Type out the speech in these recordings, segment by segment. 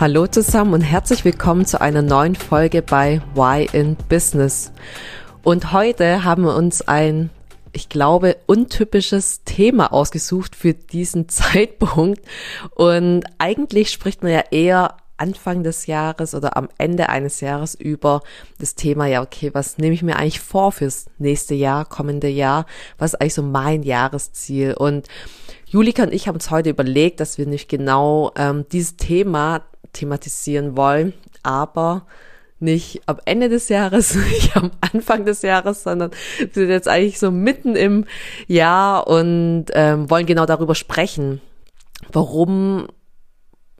Hallo zusammen und herzlich willkommen zu einer neuen Folge bei Why in Business. Und heute haben wir uns ein, ich glaube, untypisches Thema ausgesucht für diesen Zeitpunkt. Und eigentlich spricht man ja eher Anfang des Jahres oder am Ende eines Jahres über das Thema, ja, okay, was nehme ich mir eigentlich vor fürs nächste Jahr, kommende Jahr? Was ist eigentlich so mein Jahresziel? Und Julika und ich haben uns heute überlegt, dass wir nicht genau ähm, dieses Thema thematisieren wollen, aber nicht am Ende des Jahres, nicht am Anfang des Jahres, sondern sind jetzt eigentlich so mitten im Jahr und ähm, wollen genau darüber sprechen, warum,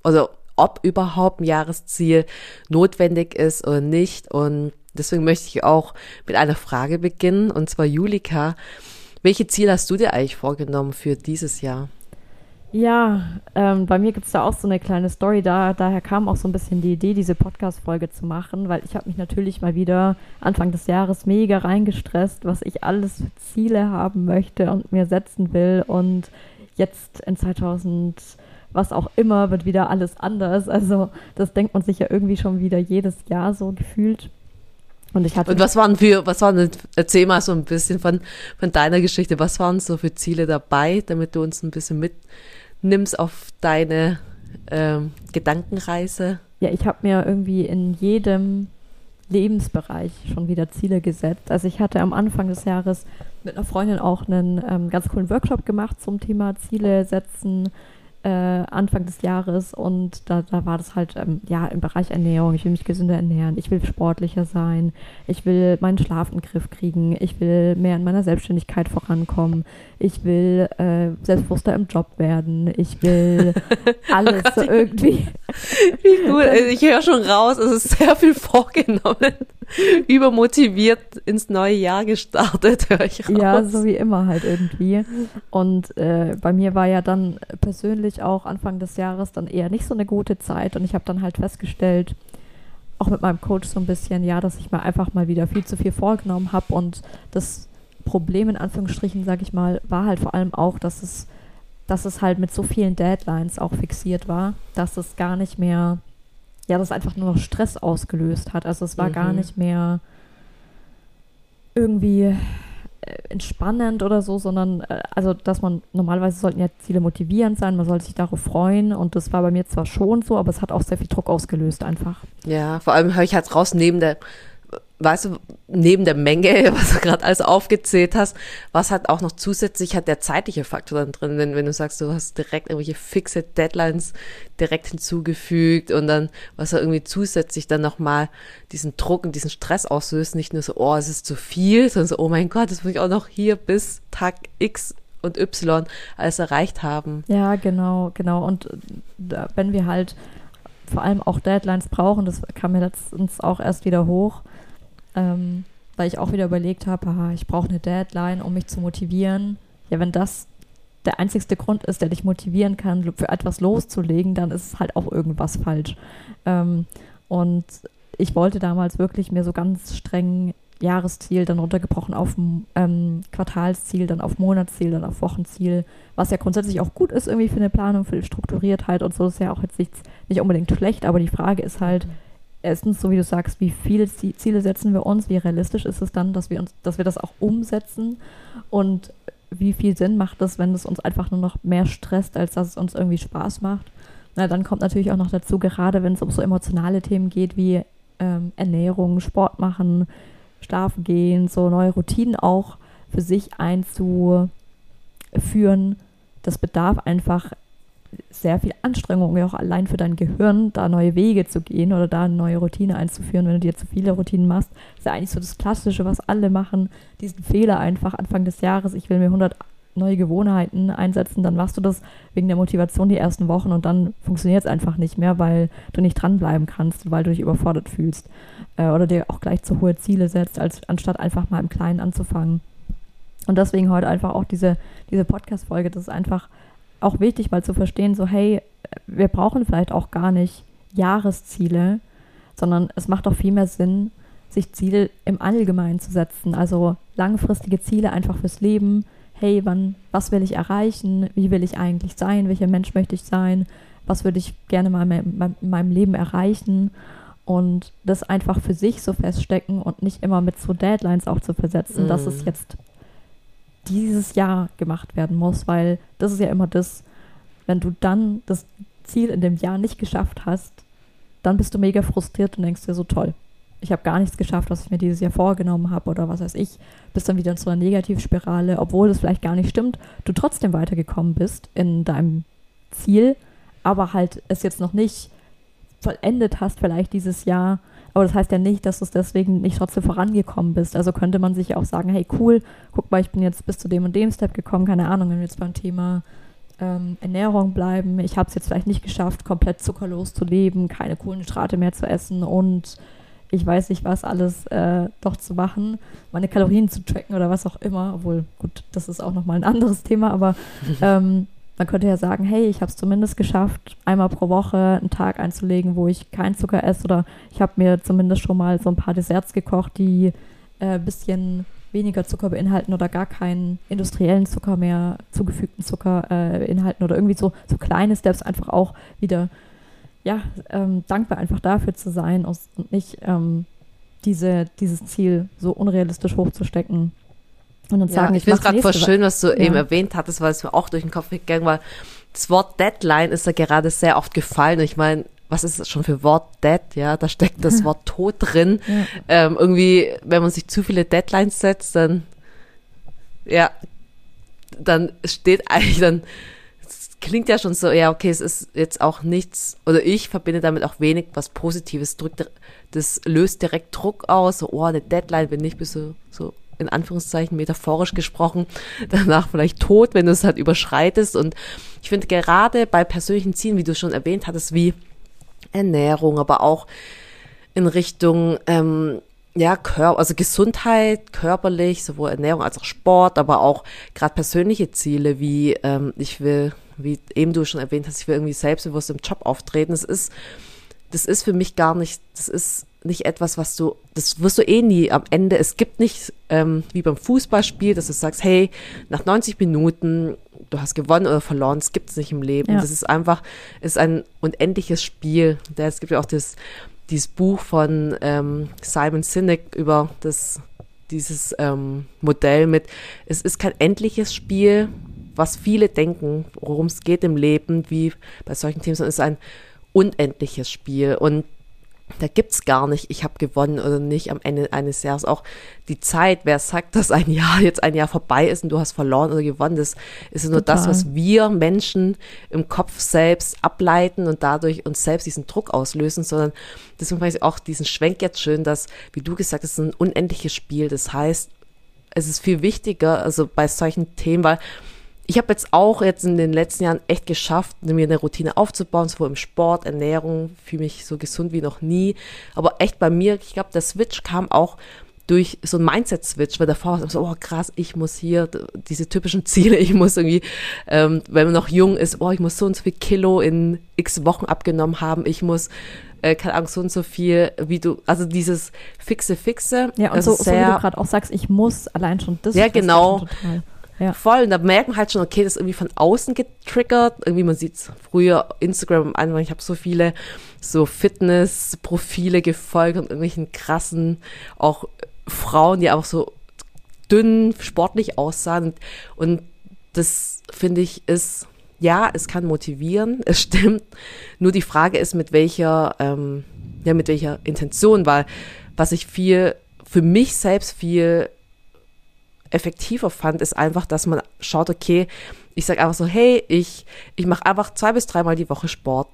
also ob überhaupt ein Jahresziel notwendig ist oder nicht. Und deswegen möchte ich auch mit einer Frage beginnen, und zwar Julika, welche Ziele hast du dir eigentlich vorgenommen für dieses Jahr? Ja, ähm, bei mir gibt es da auch so eine kleine Story. Da, daher kam auch so ein bisschen die Idee, diese Podcast-Folge zu machen, weil ich habe mich natürlich mal wieder Anfang des Jahres mega reingestresst, was ich alles für Ziele haben möchte und mir setzen will. Und jetzt in 2000, was auch immer, wird wieder alles anders. Also das denkt man sich ja irgendwie schon wieder jedes Jahr so gefühlt. Und ich hatte. Und was waren für, was waren, erzähl mal so ein bisschen von, von deiner Geschichte, was waren so für Ziele dabei, damit du uns ein bisschen mit nimmst auf deine ähm, Gedankenreise? Ja, ich habe mir irgendwie in jedem Lebensbereich schon wieder Ziele gesetzt. Also ich hatte am Anfang des Jahres mit einer Freundin auch einen ähm, ganz coolen Workshop gemacht zum Thema Ziele setzen, äh, Anfang des Jahres und da, da war das halt ähm, ja im Bereich Ernährung. Ich will mich gesünder ernähren, ich will sportlicher sein, ich will meinen Schlaf in den Griff kriegen, ich will mehr in meiner Selbstständigkeit vorankommen, ich will äh, selbstbewusster im Job werden, ich will alles so irgendwie. Wie gut, ich höre schon raus, es ist sehr viel vorgenommen, übermotiviert ins neue Jahr gestartet, höre ich raus. Ja, so wie immer halt irgendwie. Und äh, bei mir war ja dann persönlich natürlich auch Anfang des Jahres dann eher nicht so eine gute Zeit und ich habe dann halt festgestellt, auch mit meinem Coach so ein bisschen, ja, dass ich mir einfach mal wieder viel zu viel vorgenommen habe und das Problem in Anführungsstrichen, sage ich mal, war halt vor allem auch, dass es, dass es halt mit so vielen Deadlines auch fixiert war, dass es gar nicht mehr, ja, das einfach nur noch Stress ausgelöst hat. Also es war mhm. gar nicht mehr irgendwie entspannend oder so, sondern äh, also dass man normalerweise sollten ja Ziele motivierend sein, man sollte sich darauf freuen und das war bei mir zwar schon so, aber es hat auch sehr viel Druck ausgelöst einfach. Ja, vor allem höre ich halt raus neben der weißt du, neben der Menge, was du gerade alles aufgezählt hast, was hat auch noch zusätzlich hat der zeitliche Faktor dann drin, wenn, wenn du sagst, du hast direkt irgendwelche fixe Deadlines direkt hinzugefügt und dann, was da irgendwie zusätzlich dann nochmal diesen Druck und diesen Stress auslöst, nicht nur so, oh, es ist zu viel, sondern so, oh mein Gott, das muss ich auch noch hier bis Tag X und Y alles erreicht haben. Ja, genau, genau. Und äh, wenn wir halt vor allem auch Deadlines brauchen, das kam mir letztens auch erst wieder hoch, ähm, weil ich auch wieder überlegt habe, ich brauche eine Deadline, um mich zu motivieren. Ja, wenn das der einzigste Grund ist, der dich motivieren kann, für etwas loszulegen, dann ist es halt auch irgendwas falsch. Ähm, und ich wollte damals wirklich mir so ganz streng Jahresziel, dann runtergebrochen auf ähm, Quartalsziel, dann auf Monatsziel, dann auf Wochenziel, was ja grundsätzlich auch gut ist irgendwie für eine Planung, für die Strukturiertheit und so ist ja auch jetzt nicht, nicht unbedingt schlecht, aber die Frage ist halt, mhm erstens, so wie du sagst, wie viele Ziele setzen wir uns, wie realistisch ist es dann, dass wir uns, dass wir das auch umsetzen und wie viel Sinn macht es, wenn es uns einfach nur noch mehr stresst, als dass es uns irgendwie Spaß macht. Na, dann kommt natürlich auch noch dazu, gerade wenn es um so emotionale Themen geht wie ähm, Ernährung, Sport machen, schlafen gehen, so neue Routinen auch für sich einzuführen. Das bedarf einfach sehr viel Anstrengung, auch allein für dein Gehirn, da neue Wege zu gehen oder da eine neue Routine einzuführen, wenn du dir zu viele Routinen machst. Das ist ja eigentlich so das Klassische, was alle machen. Diesen Fehler einfach Anfang des Jahres, ich will mir 100 neue Gewohnheiten einsetzen, dann machst du das wegen der Motivation die ersten Wochen und dann funktioniert es einfach nicht mehr, weil du nicht dranbleiben kannst, weil du dich überfordert fühlst äh, oder dir auch gleich zu hohe Ziele setzt, als anstatt einfach mal im Kleinen anzufangen. Und deswegen heute einfach auch diese, diese Podcast-Folge, das ist einfach auch wichtig, weil zu verstehen, so hey, wir brauchen vielleicht auch gar nicht Jahresziele, sondern es macht auch viel mehr Sinn, sich Ziele im Allgemeinen zu setzen. Also langfristige Ziele einfach fürs Leben. Hey, wann, was will ich erreichen? Wie will ich eigentlich sein? Welcher Mensch möchte ich sein? Was würde ich gerne mal in meinem Leben erreichen? Und das einfach für sich so feststecken und nicht immer mit so Deadlines auch zu versetzen, mm. dass es mhm. jetzt dieses Jahr gemacht werden muss, weil das ist ja immer das, wenn du dann das Ziel in dem Jahr nicht geschafft hast, dann bist du mega frustriert und denkst dir so toll. Ich habe gar nichts geschafft, was ich mir dieses Jahr vorgenommen habe oder was weiß ich. Bist dann wieder in so einer Negativspirale, obwohl das vielleicht gar nicht stimmt, du trotzdem weitergekommen bist in deinem Ziel, aber halt es jetzt noch nicht vollendet hast, vielleicht dieses Jahr. Aber das heißt ja nicht, dass du es deswegen nicht trotzdem vorangekommen bist. Also könnte man sich ja auch sagen, hey cool, guck mal, ich bin jetzt bis zu dem und dem Step gekommen, keine Ahnung, wenn wir jetzt beim Thema ähm, Ernährung bleiben. Ich habe es jetzt vielleicht nicht geschafft, komplett zuckerlos zu leben, keine Kohlenhydrate mehr zu essen und ich weiß nicht was alles äh, doch zu machen, meine Kalorien zu tracken oder was auch immer. Obwohl, gut, das ist auch nochmal ein anderes Thema, aber ähm, man könnte ja sagen, hey, ich habe es zumindest geschafft, einmal pro Woche einen Tag einzulegen, wo ich keinen Zucker esse oder ich habe mir zumindest schon mal so ein paar Desserts gekocht, die ein äh, bisschen weniger Zucker beinhalten oder gar keinen industriellen Zucker mehr, zugefügten Zucker äh, beinhalten oder irgendwie so, so kleine Steps einfach auch wieder, ja, ähm, dankbar einfach dafür zu sein und nicht ähm, diese, dieses Ziel so unrealistisch hochzustecken. Und dann ja, sagen, ich, ich finde es gerade voll schön, was du ja. eben erwähnt hattest, weil es mir auch durch den Kopf gegangen war. Das Wort Deadline ist da gerade sehr oft gefallen. Ich meine, was ist das schon für Wort Dead, ja, da steckt das Wort Tod drin. Ja. Ähm, irgendwie, wenn man sich zu viele Deadlines setzt, dann, ja, dann steht eigentlich dann, klingt ja schon so, ja, okay, es ist jetzt auch nichts, oder ich verbinde damit auch wenig was Positives, drückt, das löst direkt Druck aus, so, oh, eine Deadline, bin ich bis so, so in Anführungszeichen metaphorisch gesprochen, danach vielleicht tot, wenn du es halt überschreitest. Und ich finde gerade bei persönlichen Zielen, wie du schon erwähnt hattest, wie Ernährung, aber auch in Richtung ähm, ja, Kör also Gesundheit, körperlich, sowohl Ernährung als auch Sport, aber auch gerade persönliche Ziele, wie ähm, ich will, wie eben du schon erwähnt hast, ich will irgendwie selbstbewusst im Job auftreten. Das ist, das ist für mich gar nicht, das ist nicht etwas, was du, das wirst du eh nie am Ende. Es gibt nicht ähm, wie beim Fußballspiel, dass du sagst, hey, nach 90 Minuten du hast gewonnen oder verloren, das gibt es nicht im Leben. Ja. Das ist einfach, ist ein unendliches Spiel. Es gibt ja auch das, dieses Buch von ähm, Simon Sinek über das, dieses ähm, Modell mit, es ist kein endliches Spiel, was viele denken, worum es geht im Leben, wie bei solchen Themen, sondern es ist ein unendliches Spiel. Und da gibt's gar nicht, ich habe gewonnen oder nicht am Ende eines Jahres. Auch die Zeit, wer sagt, dass ein Jahr jetzt ein Jahr vorbei ist und du hast verloren oder gewonnen, das ist nur Total. das, was wir Menschen im Kopf selbst ableiten und dadurch uns selbst diesen Druck auslösen, sondern deswegen fand ich auch diesen Schwenk jetzt schön, dass, wie du gesagt hast, es ist ein unendliches Spiel. Das heißt, es ist viel wichtiger, also bei solchen Themen, weil ich habe jetzt auch jetzt in den letzten Jahren echt geschafft, mir eine Routine aufzubauen, sowohl im Sport, Ernährung, fühle mich so gesund wie noch nie. Aber echt bei mir, ich glaube, der Switch kam auch durch so ein Mindset-Switch, weil davor war so, oh krass, ich muss hier diese typischen Ziele, ich muss irgendwie, ähm, wenn man noch jung ist, oh, ich muss so und so viel Kilo in x Wochen abgenommen haben, ich muss äh, keine Ahnung, so und so viel, wie du, also dieses fixe, fixe. Ja, und so, so wie du gerade auch sagst, ich muss allein schon das. Ja, genau. Ja. Voll. Und da merken halt schon, okay, das ist irgendwie von außen getriggert. Irgendwie, man sieht früher Instagram am Anfang, ich habe so viele so Fitness-Profile gefolgt und irgendwelchen krassen, auch Frauen, die einfach so dünn, sportlich aussahen. Und das, finde ich, ist, ja, es kann motivieren, es stimmt. Nur die Frage ist, mit welcher, ähm, ja, mit welcher Intention, weil was ich viel, für mich selbst viel effektiver fand, ist einfach, dass man schaut, okay, ich sage einfach so, hey, ich, ich mache einfach zwei bis dreimal die Woche Sport.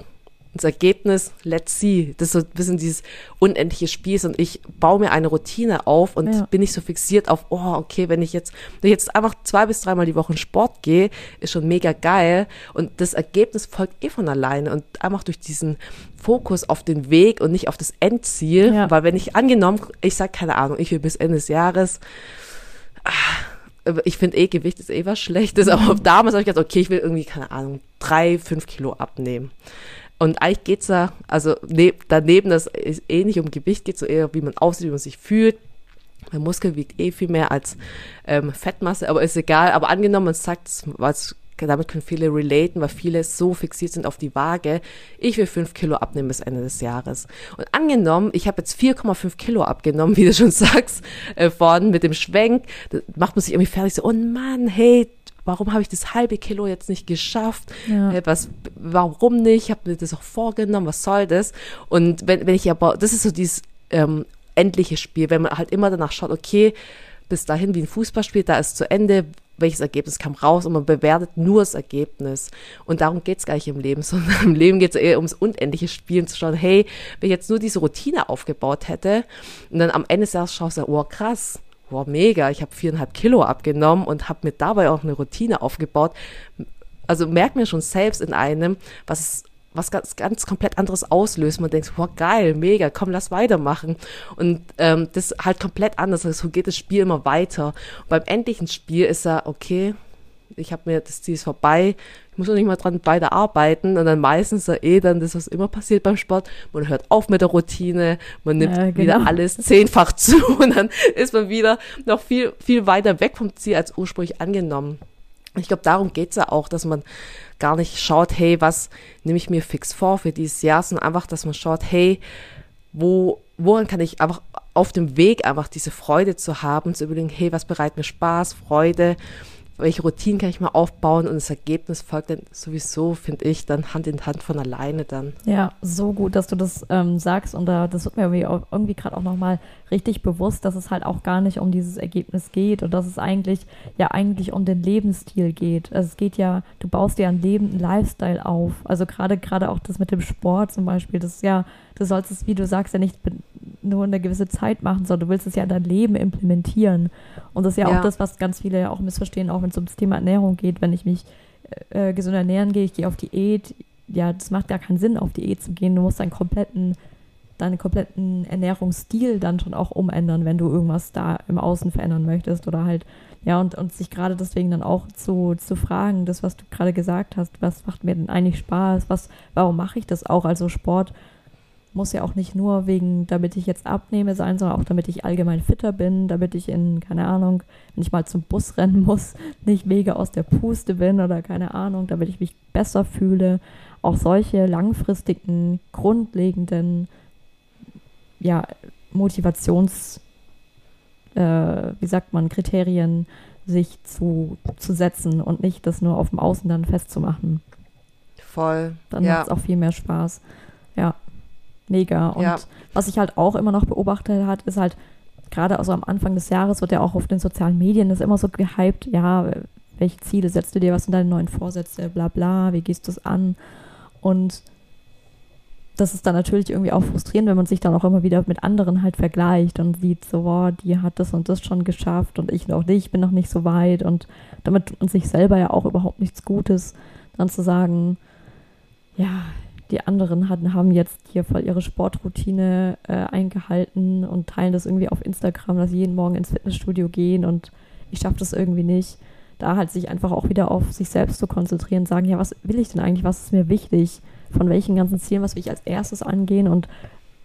das Ergebnis, let's see. Das ist so ein bisschen dieses unendliche Spiel und ich baue mir eine Routine auf und ja. bin nicht so fixiert auf, oh, okay, wenn ich jetzt, wenn ich jetzt einfach zwei bis dreimal die Woche in Sport gehe, ist schon mega geil und das Ergebnis folgt eh von alleine und einfach durch diesen Fokus auf den Weg und nicht auf das Endziel, ja. weil wenn ich angenommen, ich sag keine Ahnung, ich will bis Ende des Jahres, ah, ich finde eh, Gewicht ist eh was Schlechtes, aber damals habe ich gedacht, okay, ich will irgendwie, keine Ahnung, drei, fünf Kilo abnehmen. Und eigentlich geht's da, also ne, daneben, dass es eh nicht um Gewicht geht, so eher wie man aussieht, wie man sich fühlt. Mein Muskel wiegt eh viel mehr als ähm, Fettmasse, aber ist egal. Aber angenommen, man sagt, was, damit können viele relaten, weil viele so fixiert sind auf die Waage. Ich will fünf Kilo abnehmen bis Ende des Jahres. Und angenommen, ich habe jetzt 4,5 Kilo abgenommen, wie du schon sagst, äh, vorhin mit dem Schwenk, macht man sich irgendwie fertig so, oh Mann, hey, warum habe ich das halbe Kilo jetzt nicht geschafft? Ja. Äh, was, warum nicht? Ich habe mir das auch vorgenommen, was soll das? Und wenn, wenn ich aber, das ist so dieses ähm, endliche Spiel, wenn man halt immer danach schaut, okay, bis dahin wie ein Fußballspiel, da ist zu Ende, welches Ergebnis kam raus und man bewertet nur das Ergebnis. Und darum geht es gar nicht im Leben, sondern im Leben geht es eher ums unendliche Spielen, zu schauen, hey, wenn ich jetzt nur diese Routine aufgebaut hätte und dann am Ende des Jahres schaust du, oh krass, wow, mega, ich habe viereinhalb Kilo abgenommen und habe mir dabei auch eine Routine aufgebaut. Also merkt mir schon selbst in einem, was was ganz, ganz komplett anderes auslöst. Man denkt, wow, geil, mega, komm, lass weitermachen. Und ähm, das ist halt komplett anders. Also so geht das Spiel immer weiter. Und beim endlichen Spiel ist er, okay, ich habe mir, das Ziel ist vorbei, ich muss noch nicht mal dran weiter arbeiten und dann meistens ja eh dann das, was immer passiert beim Sport, man hört auf mit der Routine, man nimmt ja, genau. wieder alles zehnfach zu und dann ist man wieder noch viel, viel weiter weg vom Ziel als ursprünglich angenommen. Ich glaube, darum geht's ja auch, dass man gar nicht schaut, hey, was nehme ich mir fix vor für dieses Jahr, sondern einfach, dass man schaut, hey, wo, woran kann ich einfach auf dem Weg einfach diese Freude zu haben, zu überlegen, hey, was bereitet mir Spaß, Freude welche Routinen kann ich mal aufbauen und das Ergebnis folgt dann sowieso, finde ich, dann Hand in Hand von alleine dann. Ja, so gut, dass du das ähm, sagst und da, das wird mir irgendwie, irgendwie gerade auch nochmal richtig bewusst, dass es halt auch gar nicht um dieses Ergebnis geht und dass es eigentlich, ja eigentlich um den Lebensstil geht. Also es geht ja, du baust dir einen Lifestyle auf. Also gerade, gerade auch das mit dem Sport zum Beispiel, das ist ja, du sollst es, wie du sagst, ja nicht nur eine gewisse Zeit machen, sondern du willst es ja in dein Leben implementieren. Und das ist ja, ja. auch das, was ganz viele ja auch missverstehen, auch wenn es ums Thema Ernährung geht. Wenn ich mich äh, gesund ernähren gehe, ich gehe auf Diät, ja, das macht gar keinen Sinn, auf Diät zu gehen. Du musst deinen kompletten, deinen kompletten Ernährungsstil dann schon auch umändern, wenn du irgendwas da im Außen verändern möchtest oder halt, ja, und, und sich gerade deswegen dann auch zu, zu fragen, das, was du gerade gesagt hast, was macht mir denn eigentlich Spaß, was, warum mache ich das auch? Also Sport muss ja auch nicht nur wegen, damit ich jetzt abnehme sein, sondern auch damit ich allgemein fitter bin, damit ich in, keine Ahnung, wenn ich mal zum Bus rennen muss, nicht mega aus der Puste bin oder keine Ahnung, damit ich mich besser fühle. Auch solche langfristigen, grundlegenden, ja, Motivations, äh, wie sagt man, Kriterien sich zu, zu setzen und nicht das nur auf dem Außen dann festzumachen. Voll. Dann ja. macht es auch viel mehr Spaß. Mega. Und ja. was ich halt auch immer noch beobachtet hat, ist halt, gerade also am Anfang des Jahres wird ja auch auf den sozialen Medien das immer so gehypt, ja, welche Ziele setzt du dir, was sind deine neuen Vorsätze, bla bla, wie gehst du es an? Und das ist dann natürlich irgendwie auch frustrierend, wenn man sich dann auch immer wieder mit anderen halt vergleicht und sieht, so, wow, die hat das und das schon geschafft und ich noch nicht, ich bin noch nicht so weit und damit und sich selber ja auch überhaupt nichts Gutes, dann zu sagen, ja, die anderen hatten, haben jetzt hier voll ihre Sportroutine äh, eingehalten und teilen das irgendwie auf Instagram, dass sie jeden Morgen ins Fitnessstudio gehen und ich schaffe das irgendwie nicht. Da halt sich einfach auch wieder auf sich selbst zu konzentrieren, sagen, ja, was will ich denn eigentlich, was ist mir wichtig, von welchen ganzen Zielen, was will ich als erstes angehen und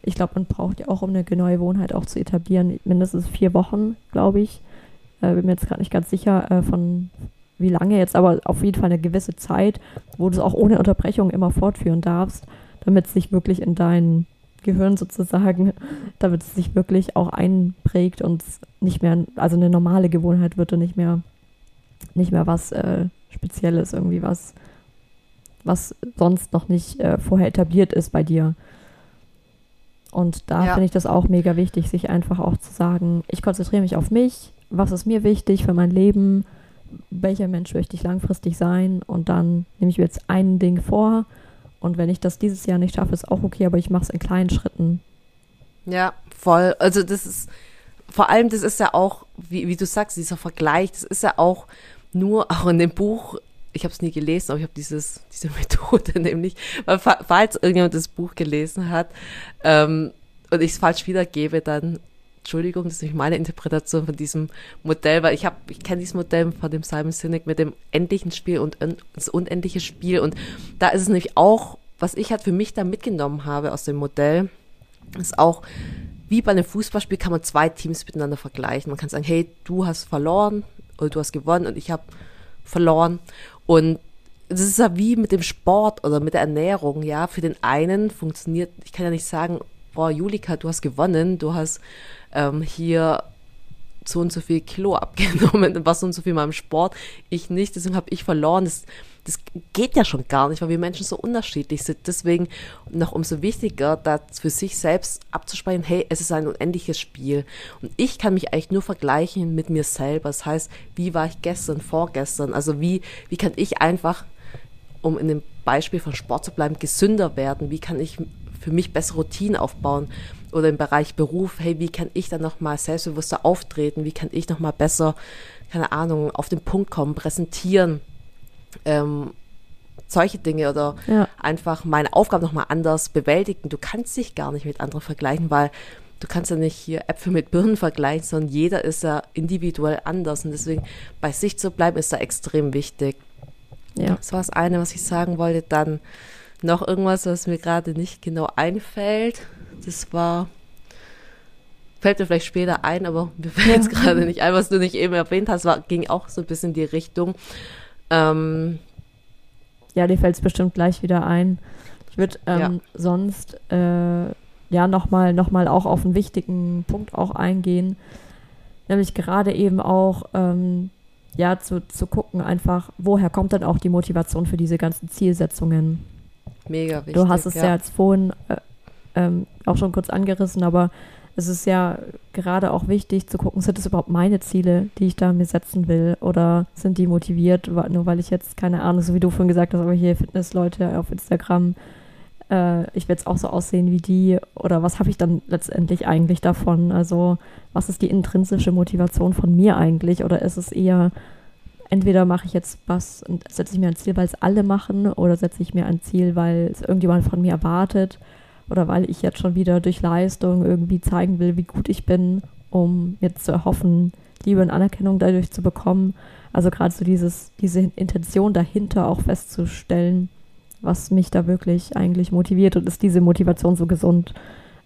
ich glaube, man braucht ja auch, um eine neue Wohnheit auch zu etablieren, mindestens vier Wochen, glaube ich. Äh, bin mir jetzt gerade nicht ganz sicher, äh, von, wie lange jetzt, aber auf jeden Fall eine gewisse Zeit, wo du es auch ohne Unterbrechung immer fortführen darfst, damit es sich wirklich in dein Gehirn sozusagen, damit es sich wirklich auch einprägt und nicht mehr, also eine normale Gewohnheit wird und nicht mehr, nicht mehr was äh, Spezielles, irgendwie was, was sonst noch nicht äh, vorher etabliert ist bei dir. Und da ja. finde ich das auch mega wichtig, sich einfach auch zu sagen, ich konzentriere mich auf mich, was ist mir wichtig für mein Leben, welcher Mensch möchte ich langfristig sein und dann nehme ich mir jetzt ein Ding vor Und wenn ich das dieses Jahr nicht schaffe, ist auch okay, aber ich mache es in kleinen Schritten. Ja, voll. Also das ist, vor allem, das ist ja auch, wie, wie du sagst, dieser Vergleich, das ist ja auch nur, auch in dem Buch, ich habe es nie gelesen, aber ich habe dieses diese Methode nämlich, weil falls irgendjemand das Buch gelesen hat ähm, und ich es falsch wiedergebe, dann Entschuldigung, das ist nicht meine Interpretation von diesem Modell, weil ich habe, ich kenne dieses Modell von dem Simon Sinek mit dem endlichen Spiel und das unendliche Spiel und da ist es nämlich auch, was ich halt für mich da mitgenommen habe aus dem Modell, ist auch wie bei einem Fußballspiel kann man zwei Teams miteinander vergleichen. Man kann sagen, hey, du hast verloren oder du hast gewonnen und ich habe verloren. Und das ist ja wie mit dem Sport oder mit der Ernährung, ja. Für den einen funktioniert, ich kann ja nicht sagen, boah, Julika, du hast gewonnen, du hast ähm, hier so und so viel Kilo abgenommen, was so und so viel in meinem Sport, ich nicht, deswegen habe ich verloren. Das, das geht ja schon gar nicht, weil wir Menschen so unterschiedlich sind. Deswegen noch umso wichtiger, da für sich selbst abzuspeichern, hey, es ist ein unendliches Spiel. Und ich kann mich eigentlich nur vergleichen mit mir selber. Das heißt, wie war ich gestern, vorgestern? Also wie, wie kann ich einfach, um in dem Beispiel von Sport zu bleiben, gesünder werden? Wie kann ich für mich bessere Routinen aufbauen? Oder im Bereich Beruf, hey, wie kann ich dann nochmal selbstbewusster auftreten? Wie kann ich nochmal besser, keine Ahnung, auf den Punkt kommen, präsentieren? ähm, solche Dinge oder ja. einfach meine Aufgaben nochmal anders bewältigen. Du kannst dich gar nicht mit anderen vergleichen, weil du kannst ja nicht hier Äpfel mit Birnen vergleichen, sondern jeder ist ja individuell anders und deswegen bei sich zu bleiben ist da extrem wichtig. Ja. Das war das eine, was ich sagen wollte. Dann noch irgendwas, was mir gerade nicht genau einfällt. Das war, fällt mir vielleicht später ein, aber mir fällt es gerade nicht ein, was du nicht eben erwähnt hast, war, ging auch so ein bisschen in die Richtung. Ähm, ja, dir fällt es bestimmt gleich wieder ein. Ich würde ähm, ja. sonst äh, ja nochmal noch mal auch auf einen wichtigen Punkt auch eingehen, nämlich gerade eben auch ähm, ja zu, zu gucken einfach, woher kommt denn auch die Motivation für diese ganzen Zielsetzungen? Mega wichtig. Du hast es ja, ja jetzt vorhin äh, ähm, auch schon kurz angerissen, aber es ist ja gerade auch wichtig zu gucken, sind das überhaupt meine Ziele, die ich da mir setzen will oder sind die motiviert, nur weil ich jetzt, keine Ahnung, so wie du vorhin gesagt hast, aber hier Fitnessleute auf Instagram, äh, ich will jetzt auch so aussehen wie die oder was habe ich dann letztendlich eigentlich davon? Also was ist die intrinsische Motivation von mir eigentlich oder ist es eher, entweder mache ich jetzt was und setze ich mir ein Ziel, weil es alle machen oder setze ich mir ein Ziel, weil es irgendjemand von mir erwartet oder weil ich jetzt schon wieder durch Leistung irgendwie zeigen will, wie gut ich bin, um jetzt zu erhoffen, Liebe und Anerkennung dadurch zu bekommen. Also gerade so dieses, diese Intention dahinter auch festzustellen, was mich da wirklich eigentlich motiviert und ist diese Motivation so gesund.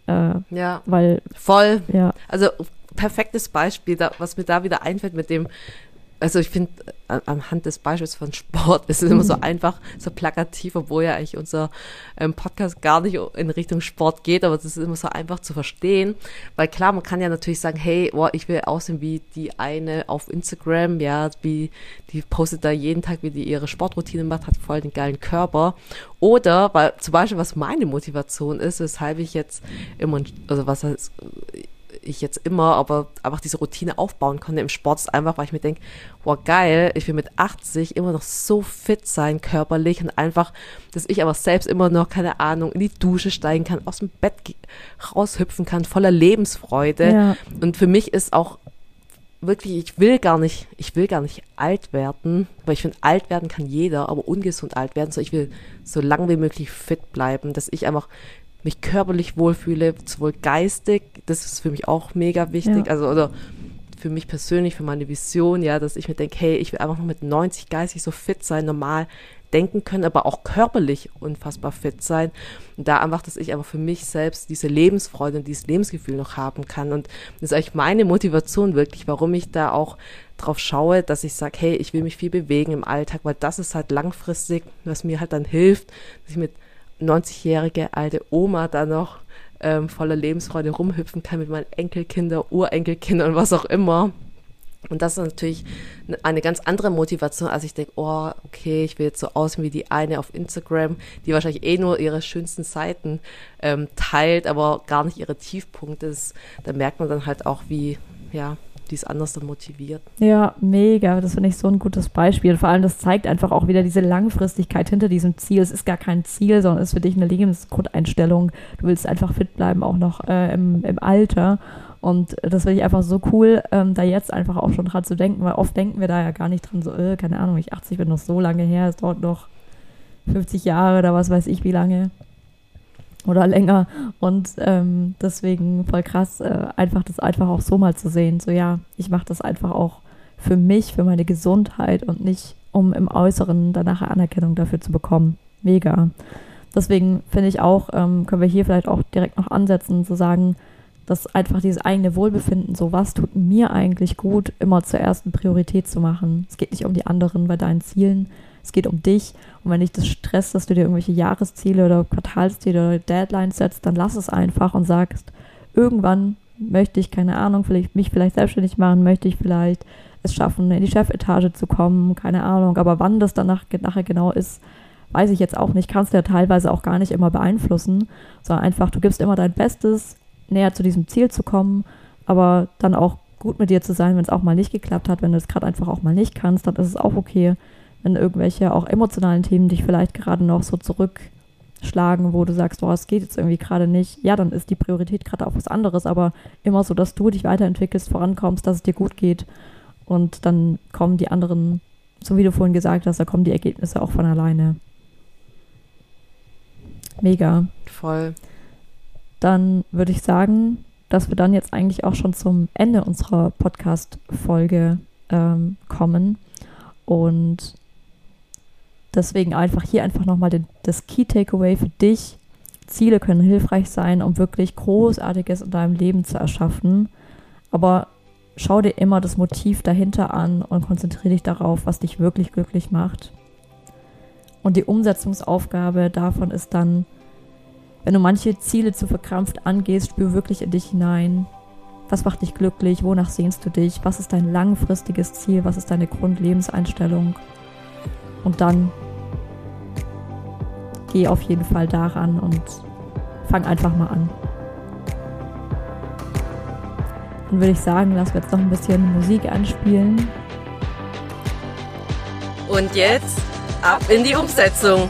Äh, ja, weil voll. Ja. Also perfektes Beispiel, da, was mir da wieder einfällt mit dem also ich finde, anhand des Beispiels von Sport ist es immer so mhm. einfach, so plakativ, obwohl ja eigentlich unser ähm, Podcast gar nicht in Richtung Sport geht, aber es ist immer so einfach zu verstehen, weil klar, man kann ja natürlich sagen, hey, oh, ich will aussehen wie die eine auf Instagram, ja, wie, die postet da jeden Tag, wie die ihre Sportroutine macht, hat voll den geilen Körper. Oder, weil zum Beispiel, was meine Motivation ist, weshalb ich jetzt immer, also was heißt, ich jetzt immer, aber einfach diese Routine aufbauen konnte im Sport, ist einfach, weil ich mir denke, wow, geil, ich will mit 80 immer noch so fit sein, körperlich und einfach, dass ich aber selbst immer noch, keine Ahnung, in die Dusche steigen kann, aus dem Bett raushüpfen kann, voller Lebensfreude. Ja. Und für mich ist auch wirklich, ich will gar nicht, ich will gar nicht alt werden, weil ich finde, alt werden kann jeder, aber ungesund alt werden, so ich will so lange wie möglich fit bleiben, dass ich einfach mich körperlich wohlfühle, sowohl geistig, das ist für mich auch mega wichtig, ja. also oder für mich persönlich, für meine Vision, ja, dass ich mir denke, hey, ich will einfach noch mit 90 geistig so fit sein, normal denken können, aber auch körperlich unfassbar fit sein. Und da einfach, dass ich einfach für mich selbst diese Lebensfreude und dieses Lebensgefühl noch haben kann. Und das ist eigentlich meine Motivation wirklich, warum ich da auch drauf schaue, dass ich sage, hey, ich will mich viel bewegen im Alltag, weil das ist halt langfristig, was mir halt dann hilft, dass ich mit 90-jährige alte Oma da noch ähm, voller Lebensfreude rumhüpfen kann mit meinen Enkelkinder, Urenkelkindern und was auch immer. Und das ist natürlich eine ganz andere Motivation, als ich denke, oh, okay, ich will jetzt so aussehen wie die eine auf Instagram, die wahrscheinlich eh nur ihre schönsten Seiten ähm, teilt, aber gar nicht ihre Tiefpunkte. Das, da merkt man dann halt auch, wie, ja, die es anders dann motiviert. Ja, mega. Das finde ich so ein gutes Beispiel. Vor allem, das zeigt einfach auch wieder diese Langfristigkeit hinter diesem Ziel. Es ist gar kein Ziel, sondern es ist für dich eine Lebensgrundeinstellung. Du willst einfach fit bleiben, auch noch äh, im, im Alter. Und das finde ich einfach so cool, ähm, da jetzt einfach auch schon dran zu denken, weil oft denken wir da ja gar nicht dran, so, äh, keine Ahnung, ich 80 bin noch so lange her, es dauert noch 50 Jahre oder was weiß ich wie lange oder länger. Und ähm, deswegen voll krass, äh, einfach das einfach auch so mal zu sehen. So ja, ich mache das einfach auch für mich, für meine Gesundheit und nicht, um im Äußeren danach Anerkennung dafür zu bekommen. Mega. Deswegen finde ich auch, ähm, können wir hier vielleicht auch direkt noch ansetzen, zu sagen, dass einfach dieses eigene Wohlbefinden, so was tut mir eigentlich gut, immer zur ersten Priorität zu machen. Es geht nicht um die anderen bei deinen Zielen, es geht um dich. Und wenn dich das stresst, dass du dir irgendwelche Jahresziele oder Quartalsziele oder Deadlines setzt, dann lass es einfach und sagst, irgendwann möchte ich, keine Ahnung, vielleicht, mich vielleicht selbstständig machen, möchte ich vielleicht es schaffen, in die Chefetage zu kommen, keine Ahnung. Aber wann das dann nachher genau ist, weiß ich jetzt auch nicht. Kannst du ja teilweise auch gar nicht immer beeinflussen, sondern einfach, du gibst immer dein Bestes, näher zu diesem Ziel zu kommen, aber dann auch gut mit dir zu sein, wenn es auch mal nicht geklappt hat, wenn du es gerade einfach auch mal nicht kannst, dann ist es auch okay wenn irgendwelche auch emotionalen Themen dich vielleicht gerade noch so zurückschlagen, wo du sagst, oh, es geht jetzt irgendwie gerade nicht, ja, dann ist die Priorität gerade auf was anderes, aber immer so, dass du dich weiterentwickelst, vorankommst, dass es dir gut geht und dann kommen die anderen, so wie du vorhin gesagt hast, da kommen die Ergebnisse auch von alleine. Mega. Voll. Dann würde ich sagen, dass wir dann jetzt eigentlich auch schon zum Ende unserer Podcast-Folge ähm, kommen. Und Deswegen einfach hier einfach nochmal das Key Takeaway für dich. Ziele können hilfreich sein, um wirklich Großartiges in deinem Leben zu erschaffen. Aber schau dir immer das Motiv dahinter an und konzentriere dich darauf, was dich wirklich glücklich macht. Und die Umsetzungsaufgabe davon ist dann, wenn du manche Ziele zu verkrampft angehst, spür wirklich in dich hinein. Was macht dich glücklich? Wonach sehnst du dich? Was ist dein langfristiges Ziel? Was ist deine Grundlebenseinstellung? Und dann geh auf jeden Fall daran und fang einfach mal an. Dann würde ich sagen, lass wir jetzt noch ein bisschen Musik anspielen. Und jetzt ab in die Umsetzung.